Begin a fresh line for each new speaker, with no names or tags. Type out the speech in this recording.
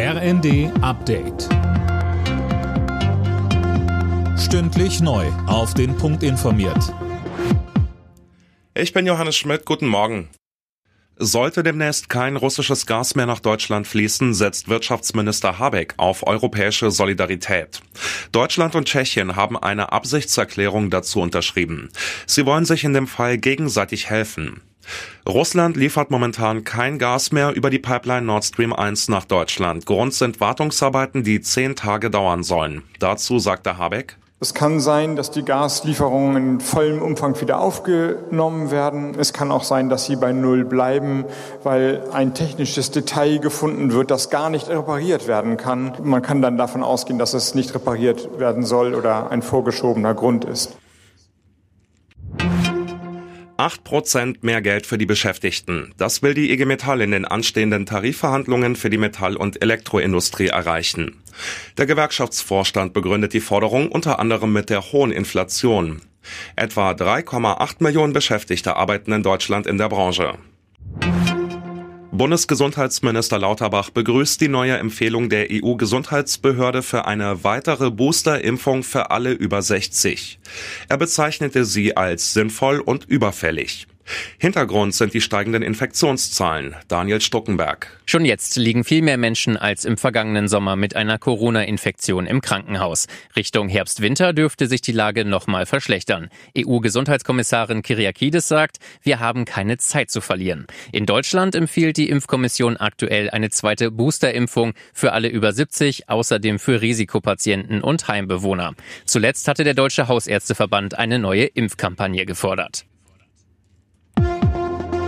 RND Update. Stündlich neu. Auf den Punkt informiert.
Ich bin Johannes Schmidt. Guten Morgen. Sollte demnächst kein russisches Gas mehr nach Deutschland fließen, setzt Wirtschaftsminister Habeck auf europäische Solidarität. Deutschland und Tschechien haben eine Absichtserklärung dazu unterschrieben. Sie wollen sich in dem Fall gegenseitig helfen. Russland liefert momentan kein Gas mehr über die Pipeline Nord Stream 1 nach Deutschland. Grund sind Wartungsarbeiten, die zehn Tage dauern sollen. Dazu sagte Habeck.
Es kann sein, dass die Gaslieferungen in vollem Umfang wieder aufgenommen werden. Es kann auch sein, dass sie bei Null bleiben, weil ein technisches Detail gefunden wird, das gar nicht repariert werden kann. Man kann dann davon ausgehen, dass es nicht repariert werden soll oder ein vorgeschobener Grund ist.
8% mehr Geld für die Beschäftigten. Das will die IG Metall in den anstehenden Tarifverhandlungen für die Metall- und Elektroindustrie erreichen. Der Gewerkschaftsvorstand begründet die Forderung unter anderem mit der hohen Inflation. Etwa 3,8 Millionen Beschäftigte arbeiten in Deutschland in der Branche. Bundesgesundheitsminister Lauterbach begrüßt die neue Empfehlung der EU-Gesundheitsbehörde für eine weitere Boosterimpfung für alle über 60. Er bezeichnete sie als sinnvoll und überfällig. Hintergrund sind die steigenden Infektionszahlen. Daniel Stuckenberg.
Schon jetzt liegen viel mehr Menschen als im vergangenen Sommer mit einer Corona-Infektion im Krankenhaus. Richtung Herbst-Winter dürfte sich die Lage nochmal verschlechtern. EU-Gesundheitskommissarin Kyriakides sagt, wir haben keine Zeit zu verlieren. In Deutschland empfiehlt die Impfkommission aktuell eine zweite Boosterimpfung für alle über 70, außerdem für Risikopatienten und Heimbewohner. Zuletzt hatte der Deutsche Hausärzteverband eine neue Impfkampagne gefordert.